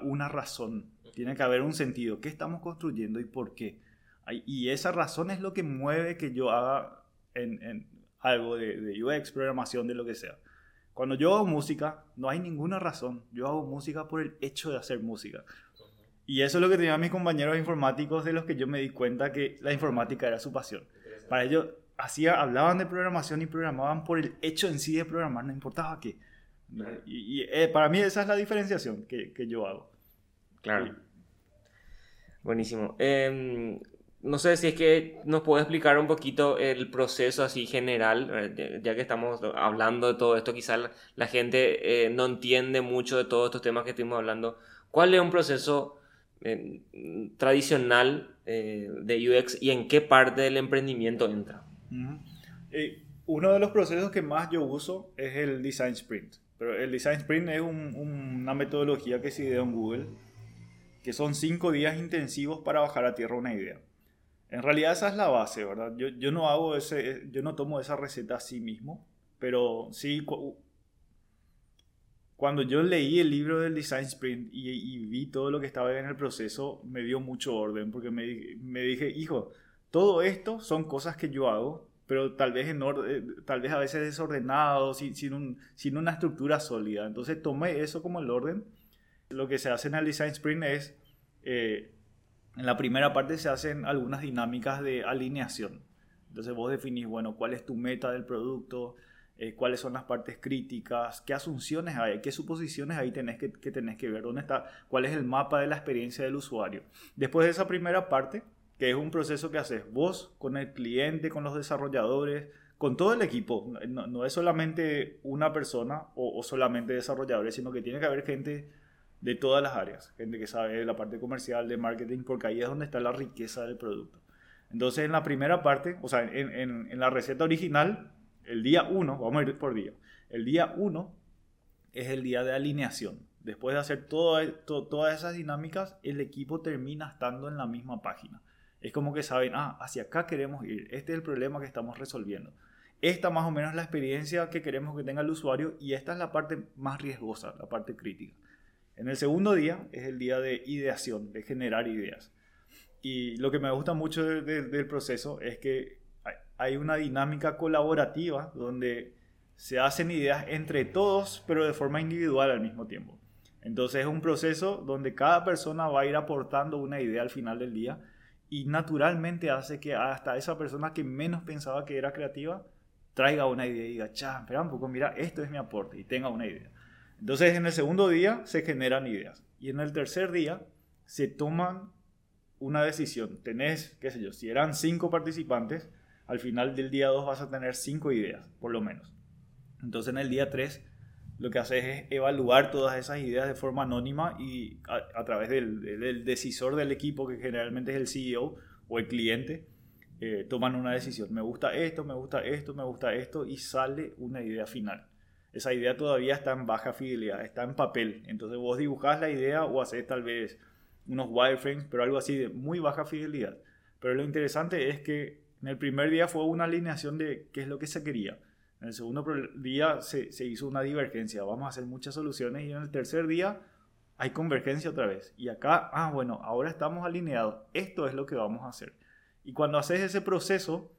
una razón, tiene que haber un sentido. ¿Qué estamos construyendo y por qué? Y esa razón es lo que mueve que yo haga en, en algo de, de, UX, programación, de lo que sea. Cuando yo hago música, no hay ninguna razón. Yo hago música por el hecho de hacer música. Y eso es lo que tenían mis compañeros informáticos de los que yo me di cuenta que la informática era su pasión. Para ellos hacía, hablaban de programación y programaban por el hecho en sí de programar, no importaba qué. Y, eh, para mí esa es la diferenciación que, que yo hago. Claro. Buenísimo. Em, no sé si es que nos puede explicar un poquito el proceso así general, eh, ya que estamos hablando de todo esto, quizás la, gente eh, no entiende mucho de todos estos temas que estuvimos hablando. ¿Cuál es un proceso tradicional de UX y en qué parte del emprendimiento entra? Eh, uno de los procesos que más yo uso es el Design Sprint. Pero el Design Sprint es una metodología que se ideó en Google, que son cinco días intensivos para bajar a tierra una idea. En realidad esa es la base, ¿verdad? Yo, yo no hago ese, yo no tomo esa receta a sí mismo, pero sí, cuando yo leí el libro del Design Sprint y, y, vi todo lo que estaba en el proceso, me dio mucho orden, porque me, me dije, hijo, todo esto son cosas que yo hago, pero tal vez, en eh, tal vez a veces desordenado, sin, sin, un, sin, una estructura sólida. Entonces tomé eso como el orden. Lo que se hace en el Design Sprint es, eh, en la primera parte se hacen algunas dinámicas de alineación. Entonces vos definís, bueno, cuál es tu meta del producto, eh, cuáles son las partes críticas, qué asunciones hay, qué suposiciones ahí tenés que, que tenés que ver, dónde está, cuál es el mapa de la experiencia del usuario. Después de esa primera parte, que es un proceso que haces vos con el cliente, con los desarrolladores, con todo el equipo. No, es solamente una persona o, solamente desarrolladores, sino que tiene que haber gente de todas las áreas, gente que sabe de la parte comercial, de marketing, porque ahí es donde está la riqueza del producto. Entonces, en la primera parte, o sea, en, en, la receta original, el día 1, vamos a ir por día, el día 1 es el día de alineación. Después de hacer todas esas dinámicas, el equipo termina estando en la misma página. Es como que saben, ah, hacia acá queremos ir, este es el problema que estamos resolviendo. Esta más o menos es la experiencia que queremos que tenga el usuario y esta es la parte más riesgosa, la parte crítica. En el segundo día es el día de ideación, de generar ideas. Y lo que me gusta mucho del proceso es que hay una dinámica colaborativa donde se hacen ideas entre todos, pero de forma individual al mismo tiempo. Entonces es un proceso donde cada persona va a ir aportando una idea al final del día y naturalmente hace que hasta esa persona que menos pensaba que era creativa traiga una idea y diga, cha, espera un poco, mira, esto es mi aporte y tenga una idea. Entonces en el segundo día se generan ideas y en el tercer día se toman una decisión. Tenés, qué sé yo, si eran cinco participantes, al final del día 2 vas a tener cinco ideas, por lo menos. Entonces en el día 3 lo que haces es evaluar todas esas ideas de forma anónima y a, través del, decisor del equipo, que generalmente es el CEO o el cliente, eh, toman una decisión. Me gusta esto, me gusta esto, me gusta esto y sale una idea final. Esa idea todavía está en baja fidelidad, está en papel. Entonces vos dibujás la idea o haces tal vez unos wireframes, pero algo así de muy baja fidelidad. Pero lo interesante es que en el primer día fue una alineación de qué es lo que se quería. En el segundo día se, se hizo una divergencia. Vamos a hacer muchas soluciones y en el tercer día hay convergencia otra vez. Y acá, ah, bueno, ahora estamos alineados. Esto es lo que vamos a hacer. Y cuando haces ese proceso,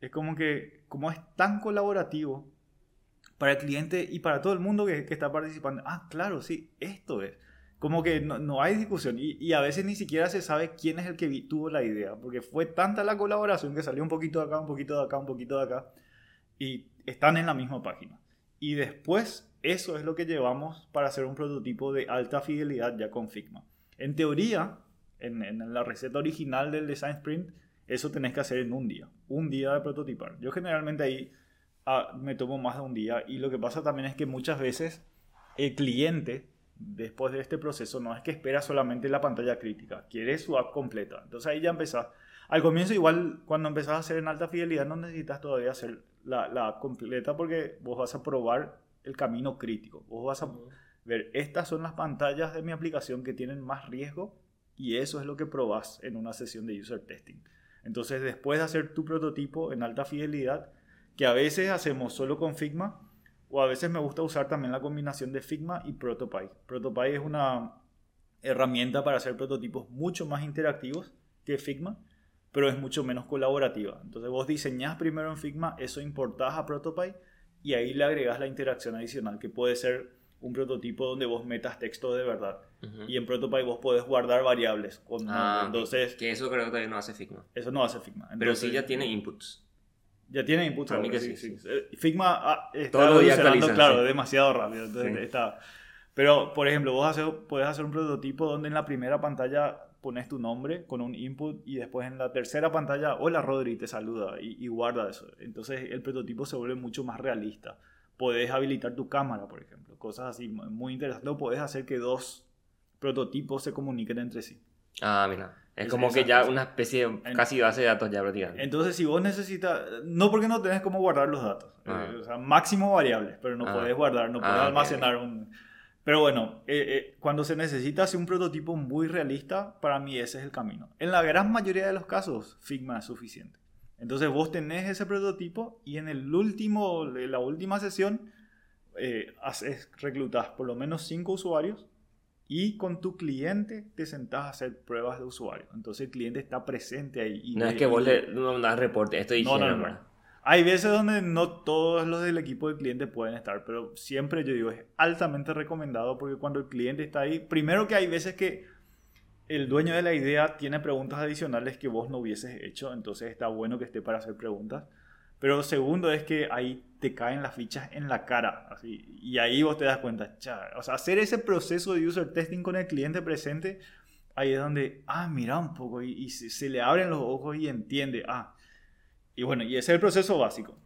es como que, como es tan colaborativo para el cliente y para todo el mundo que, que está participando, ah, claro, sí, esto es. Como que no, no hay discusión y, y, a veces ni siquiera se sabe quién es el que tuvo la idea, porque fue tanta la colaboración que salió un poquito de acá, un poquito de acá, un poquito de acá, y están en la misma página. Y después eso es lo que llevamos para hacer un prototipo de alta fidelidad ya con Figma. En teoría, en, en la receta original del Design Sprint, eso tenés que hacer en un día, un día de prototipar. Yo generalmente ahí ah, me tomo más de un día y lo que pasa también es que muchas veces el cliente, después de este proceso, no es que espera solamente la pantalla crítica, quiere su app completa. Entonces ahí ya empezás. Al comienzo igual, cuando empezás a hacer en alta fidelidad, no necesitas todavía hacer la, la app completa porque vos vas a probar el camino crítico. Vos vas a ver, estas son las pantallas de mi aplicación que tienen más riesgo y eso es lo que probás en una sesión de user testing. Entonces, después de hacer tu prototipo en alta fidelidad, que a veces hacemos solo con Figma, o a veces me gusta usar también la combinación de Figma y Protopy. Protopy es una herramienta para hacer prototipos mucho más interactivos que Figma, pero es mucho menos colaborativa. Entonces vos diseñás primero en Figma, eso importás a Protopy y ahí le agregas la interacción adicional, que puede ser un prototipo donde vos metas texto de verdad. Y en Protopy vos podés guardar variables. Con, ah, entonces, que eso creo que todavía no hace Figma. Eso no hace Figma. Pero sí ya tiene inputs. Ya tiene inputs. Para mí que sí, sí, eh, Figma ah, está evolucionando, claro, demasiado rápido. Entonces está... Pero, por ejemplo, vos haces, podés hacer un prototipo donde en la primera pantalla pones tu nombre con un input y después en la tercera pantalla, hola Rodri, te saluda y, guarda eso. Entonces el prototipo se vuelve mucho más realista. Puedes habilitar tu cámara, por ejemplo, cosas así muy interesantes. O puedes hacer que dos prototipos se comuniquen entre sí. Ah, mira. Es, como que ya una especie de casi base de datos ya prácticamente. Entonces, si vos necesitas, no porque no tenés cómo guardar los datos, ah. eh, o sea, máximo variables, pero no ah. puedes guardar, no puedes ah, almacenar un pero bueno, eh, eh, cuando se necesita hacer un prototipo muy realista, para mí ese es el camino. En la gran mayoría de los casos, Figma es suficiente. Entonces vos tenés ese prototipo y en el último, la última sesión, eh, haces, reclutas por lo menos cinco usuarios y con tu cliente te sentás a hacer pruebas de usuario. Entonces el cliente está presente ahí. no es que vos le no das reporte, esto no, no, no. Hay veces donde no todos los del equipo de cliente pueden estar, pero siempre yo digo, es altamente recomendado porque cuando el cliente está ahí, primero que hay veces que el dueño de la idea tiene preguntas adicionales que vos no hubieses hecho, entonces está bueno que esté para hacer preguntas. Pero segundo es que ahí te caen las fichas en la cara, así, y ahí vos te das cuenta, o sea, hacer ese proceso de user testing con el cliente presente, ahí es donde, ah, mira un poco, y, y se, se, le abren los ojos y entiende, ah, y bueno, y ese es el proceso básico.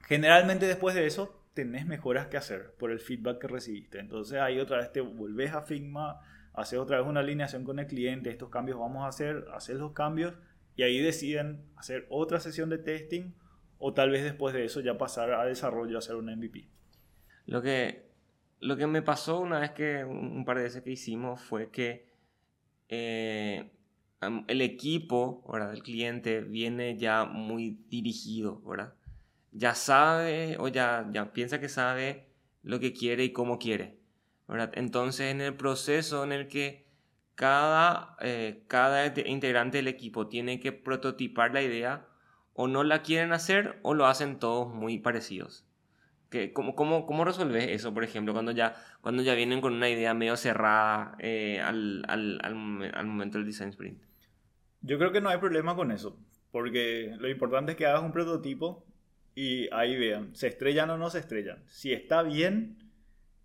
Generalmente después de eso tenés mejoras que hacer por el feedback que recibiste. Entonces ahí otra vez te volvés a Figma, haces otra vez una alineación con el cliente, estos cambios vamos a hacer, hacer los cambios y ahí deciden hacer otra sesión de testing o tal vez después de eso ya pasar a desarrollo, hacer un MVP. Lo que, lo que me pasó una vez que un par de veces que hicimos fue que eh, el equipo ¿verdad? del cliente viene ya muy dirigido, ¿verdad? Ya sabe o ya, ya piensa que sabe lo que quiere y cómo quiere, ¿verdad? Entonces en el proceso en el que cada, eh, cada integrante del equipo tiene que prototipar la idea, o no la quieren hacer o lo hacen todos muy parecidos. ¿Qué, cómo, cómo, cómo, resolves eso, por ejemplo, cuando ya, cuando ya vienen con una idea medio cerrada eh, al, al, al, al momento del design sprint? Yo creo que no hay problema con eso, porque lo importante es que hagas un prototipo y ahí vean, se estrellan o no se estrellan. Si está bien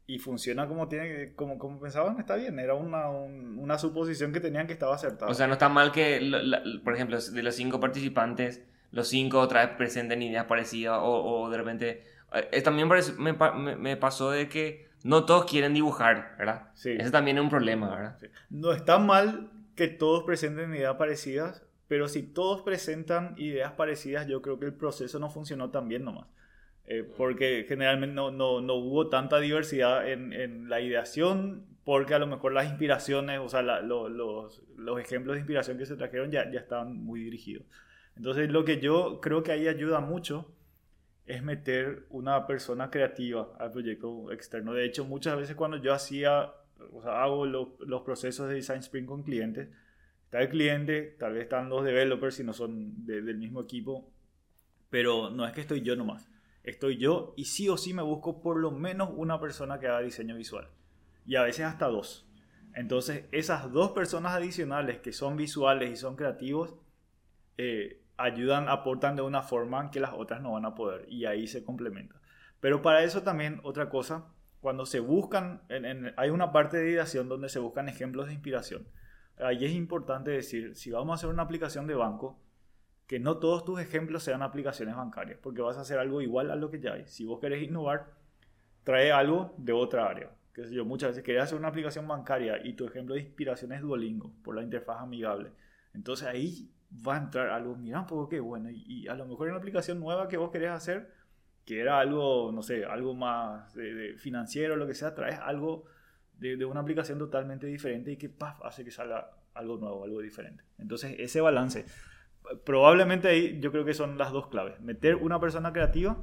y funciona como tiene como, como pensaban, está bien. Era una, una suposición que tenían que estaba acertada. O sea, no está mal que, por ejemplo, de los cinco participantes, los cinco otra vez presenten ideas parecidas o, o de repente... Eh, también me, me, pasó de que no todos quieren dibujar, ¿verdad? Sí. Ese también es un problema, ¿verdad? No está mal que todos presenten ideas parecidas, pero si todos presentan ideas parecidas, yo creo que el proceso no funcionó tan bien nomás. Eh, porque generalmente no, no, no, hubo tanta diversidad en, en, la ideación, porque a lo mejor las inspiraciones, o sea, los, los, ejemplos de inspiración que se trajeron ya, ya estaban muy dirigidos. Entonces, lo que yo creo que ahí ayuda mucho es meter una persona creativa al proyecto externo. De hecho, muchas veces cuando yo hacía, o sea, hago los procesos de Design Sprint con clientes, está el cliente, tal vez están los developers si no son del mismo equipo, pero no es que estoy yo nomás. Estoy yo y sí o sí me busco por lo menos una persona que haga diseño visual y a veces hasta dos. Entonces, esas dos personas adicionales que son visuales y son creativos, eh, ayudan, aportan de una forma que las otras no van a poder y ahí se complementa. Pero para eso también otra cosa, cuando se buscan, hay una parte de ideación donde se buscan ejemplos de inspiración. Ahí es importante decir, si vamos a hacer una aplicación de banco, que no todos tus ejemplos sean aplicaciones bancarias, porque vas a hacer algo igual a lo que ya hay. Si vos querés innovar, trae algo de otra área yo, muchas veces quería hacer una aplicación bancaria y tu ejemplo de inspiración es Duolingo, por la interfaz amigable. Entonces ahí va a entrar algo, mira un poco qué bueno, y, a lo mejor una aplicación nueva que vos querés hacer, que era algo, no sé, algo más de, financiero, lo que sea, traes algo de, una aplicación totalmente diferente y que paf, hace que salga algo nuevo, algo diferente. Entonces ese balance, probablemente ahí yo creo que son las dos claves, meter una persona creativa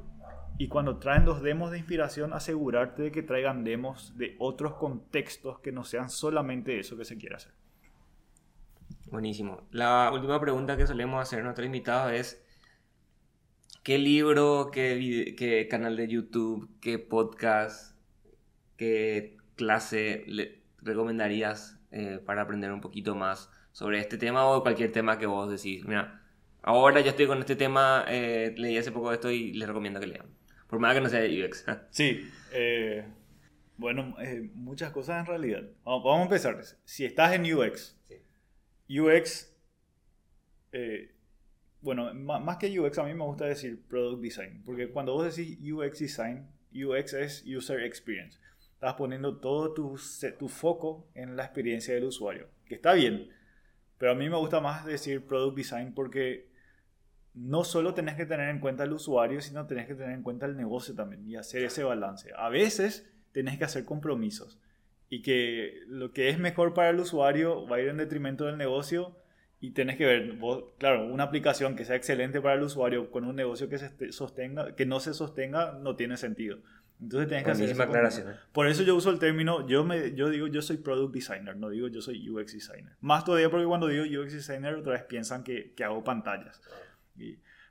y cuando traen los demos de inspiración, asegurarte de que traigan demos de otros contextos que no sean solamente eso que se quiere hacer. Buenísimo. La última pregunta que solemos hacer a nuestros invitados es, ¿qué libro, qué, qué canal de YouTube, qué podcast, qué clase le recomendarías eh, para aprender un poquito más sobre este tema o cualquier tema que vos decís? Mira, ahora yo estoy con este tema, eh, leí hace poco esto y les recomiendo que lean. Por más que no sea UX. sí. Eh, bueno, eh, muchas cosas en realidad. Vamos, a empezar. Si estás en UX, UX, eh, bueno, más que UX, a mí me gusta decir Product Design. Porque cuando vos decís UX Design, UX es User Experience. Estás poniendo todo tu, tu foco en la experiencia del usuario. Que está bien. Pero a mí me gusta más decir Product Design porque no solo tenés que tener en cuenta el usuario, sino tenés que tener en cuenta el negocio también y hacer ese balance. A veces tenés que hacer compromisos y que lo que es mejor para el usuario va a ir en detrimento del negocio y tenés que ver, claro, una aplicación que sea excelente para el usuario con un negocio que se sostenga, que no se sostenga, no tiene sentido. Entonces tienes que hacer aclaración. ¿eh? Por eso yo uso el término, yo, me, yo digo yo soy product designer, no digo yo soy UX designer. Más todavía porque cuando digo UX designer otra vez piensan que, que hago pantallas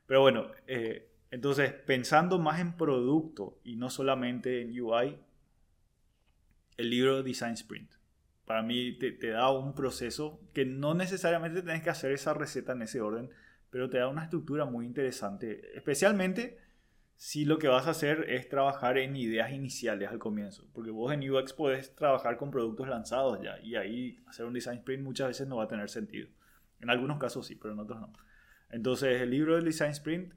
pero bueno, eh, entonces pensando más en producto y no solamente en UI, el libro Design Sprint. Para mí te, da un proceso que no necesariamente tienes que hacer esa receta en ese orden, pero te da una estructura muy interesante, especialmente si lo que vas a hacer es trabajar en ideas iniciales al comienzo, porque vos en UX podés trabajar con productos lanzados ya, y ahí hacer un design sprint muchas veces no va a tener sentido. En algunos casos sí, pero en otros no. Entonces, el libro del Design Sprint,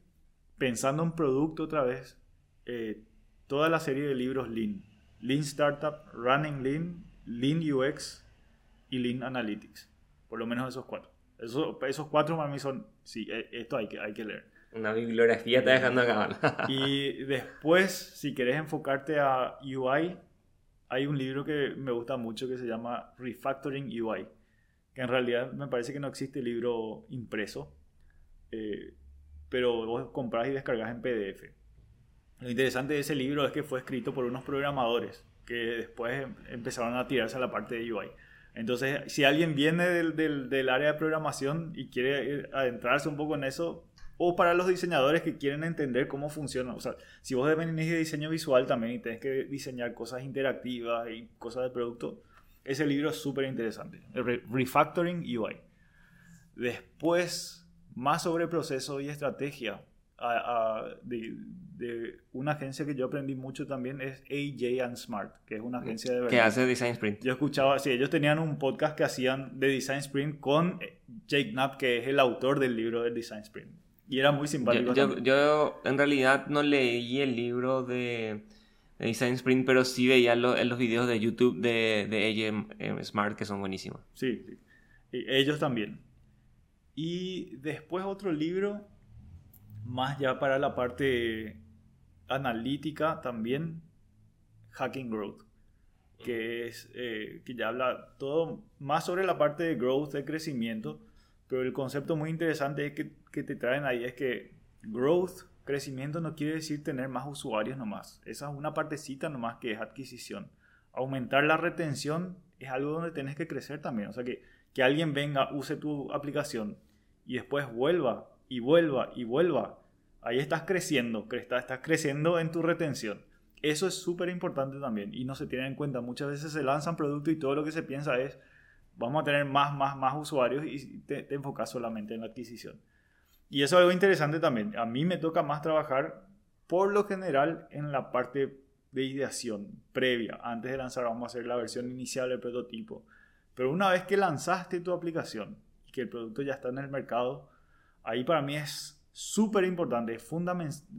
pensando en producto otra vez, eh, toda la serie de libros Lean. Lean Startup, Running Lean, Lean UX y Lean Analytics. Por lo menos esos cuatro. Esos, esos cuatro para mí son, sí, e, esto hay que, hay que leer. Una bibliografía está dejando acá. y después, si querés enfocarte a UI, hay un libro que me gusta mucho que se llama Refactoring UI, que en realidad me parece que no existe libro impreso, eh, pero vos compras y descargas en PDF. Lo interesante de ese libro es que fue escrito por unos programadores que después em, empezaron a tirarse a la parte de UI. Entonces, si alguien viene del, del, área de programación y quiere adentrarse un poco en eso, o para los diseñadores que quieren entender cómo funciona. O sea, si vos venís de diseño visual también y tenés que diseñar cosas interactivas y cosas de producto, ese libro es súper interesante. Refactoring UI. Después, más sobre proceso y estrategia. de, una agencia que yo aprendí mucho también es AJ and Smart, que es una agencia de Que hace Design Sprint. Yo escuchaba, sí, ellos tenían un podcast que hacían de Design Sprint con Jake Knapp, que es el autor del libro de Design Sprint. Y era muy simpático. Yo, yo, en realidad no leí el libro de, Design Sprint, pero sí veía en los videos de YouTube de, de AJ Smart, que son buenísimos. Sí, sí. ellos también. Y después otro libro, más ya para la parte analítica también, Hacking Growth. que es eh, que ya habla todo más sobre la parte de growth, de crecimiento, pero el concepto muy interesante es que, que te traen ahí es que growth, crecimiento no quiere decir tener más usuarios nomás. Esa es una partecita nomás que es adquisición. Aumentar la retención es algo donde tienes que crecer también. O sea, que, que alguien venga, use tu aplicación y después vuelva y vuelva y vuelva. Ahí estás creciendo, estás creciendo en tu retención. Eso es súper importante también y no se tiene en cuenta. Muchas veces se lanzan productos y todo lo que se piensa es, vamos a tener más, más, más usuarios y te, enfocas solamente en la adquisición. Y eso es algo interesante también. A mí me toca más trabajar por lo general en la parte de ideación previa. Antes de lanzar vamos a hacer la versión inicial del prototipo. Pero una vez que lanzaste tu aplicación y que el producto ya está en el mercado, ahí para mí es súper importante, es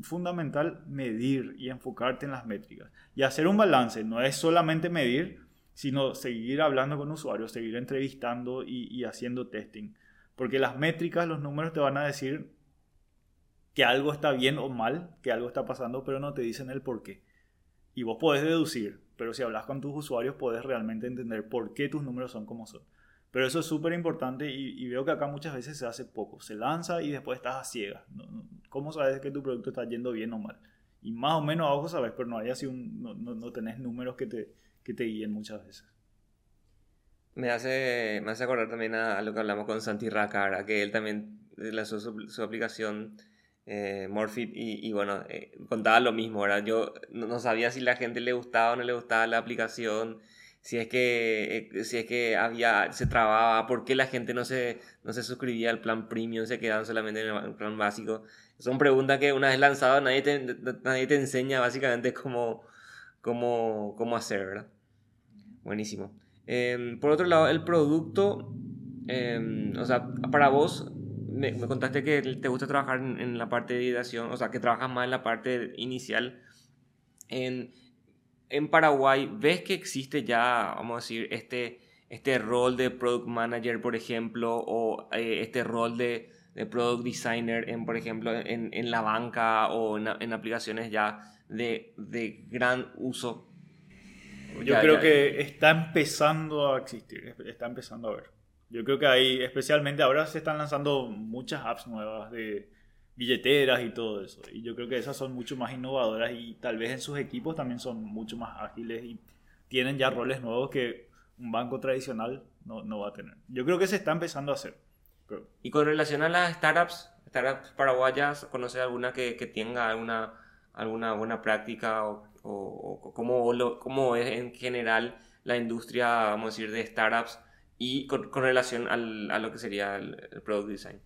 fundamental medir y enfocarte en las métricas. Y hacer un balance, no es solamente medir, sino seguir hablando con usuarios, seguir entrevistando y, haciendo testing. Porque las métricas, los números te van a decir que algo está bien o mal, que algo está pasando, pero no te dicen el por qué. Y vos podés deducir, pero si hablas con tus usuarios podés realmente entender por qué tus números son como son. Pero eso es súper importante y, veo que acá muchas veces se hace poco. Se lanza y después estás a ciegas. ¿Cómo sabes que tu producto está yendo bien o mal? Y más o menos a ojo sabes, pero no hay así un, tenés números que te, que guíen muchas veces. Me hace, me hace acordar también a, lo que hablamos con Santi Racara, que él también lanzó su, su aplicación eh, Morphy y, bueno, eh, contaba lo mismo, ¿verdad? Yo no sabía si la gente le gustaba o no le gustaba la aplicación si es que, eh, si es que había, se trababa, por qué la gente no se, no se suscribía al plan premium, se quedaban solamente en el plan básico. Son preguntas que una vez lanzado nadie te, nadie te enseña básicamente cómo, cómo, cómo hacer, ¿verdad? Buenísimo. Em, por otro lado, el producto, em, o sea, para vos, me, contaste que te gusta trabajar en, en la parte de ideación, o sea, que trabajas más en la parte inicial. En, en Paraguay, ¿ves que existe ya, vamos a decir, este, este rol de product manager, por ejemplo, o eh, este rol de, de, product designer, en, por ejemplo, en, en la banca o en, en aplicaciones ya de, de, gran uso? Yo creo que está empezando a existir, está empezando a ver. Yo creo que ahí, especialmente ahora se están lanzando muchas apps nuevas de billeteras y todo eso. Y yo creo que esas son mucho más innovadoras y tal vez en sus equipos también son mucho más ágiles y tienen ya roles nuevos que un banco tradicional no, no va a tener. Yo creo que se está empezando a hacer. Y con relación a las startups, startups paraguayas, ¿conoces alguna que, que tenga alguna, alguna buena práctica o, o, cómo, lo, cómo, es en general la industria, vamos a decir, de startups y con, con relación al, a lo que sería el, el product design?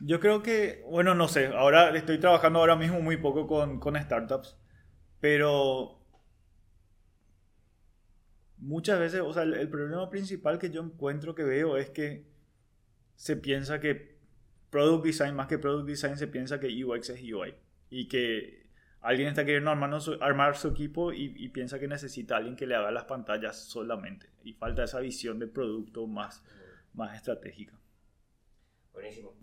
Yo creo que, bueno, no sé, ahora estoy trabajando ahora mismo muy poco con, con startups, pero muchas veces, o sea, el, problema principal que yo encuentro que veo es que se piensa que product design, más que product design, se piensa que UX es UI y que alguien está queriendo armar su, armar su equipo y, y, piensa que necesita alguien que le haga las pantallas solamente y falta esa visión de producto más, más estratégica. Buenísimo.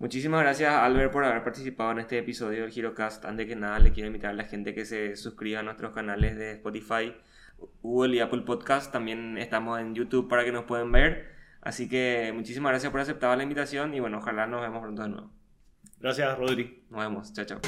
Muchísimas gracias Albert por haber participado en este episodio del HeroCast. Antes que nada le quiero invitar a la gente que se suscriba a nuestros canales de Spotify, Google y Apple Podcast. También estamos en YouTube para que nos puedan ver. Así que muchísimas gracias por aceptar la invitación y bueno, ojalá nos vemos pronto de nuevo. Gracias Rodri. Nos vemos. Chao, chao.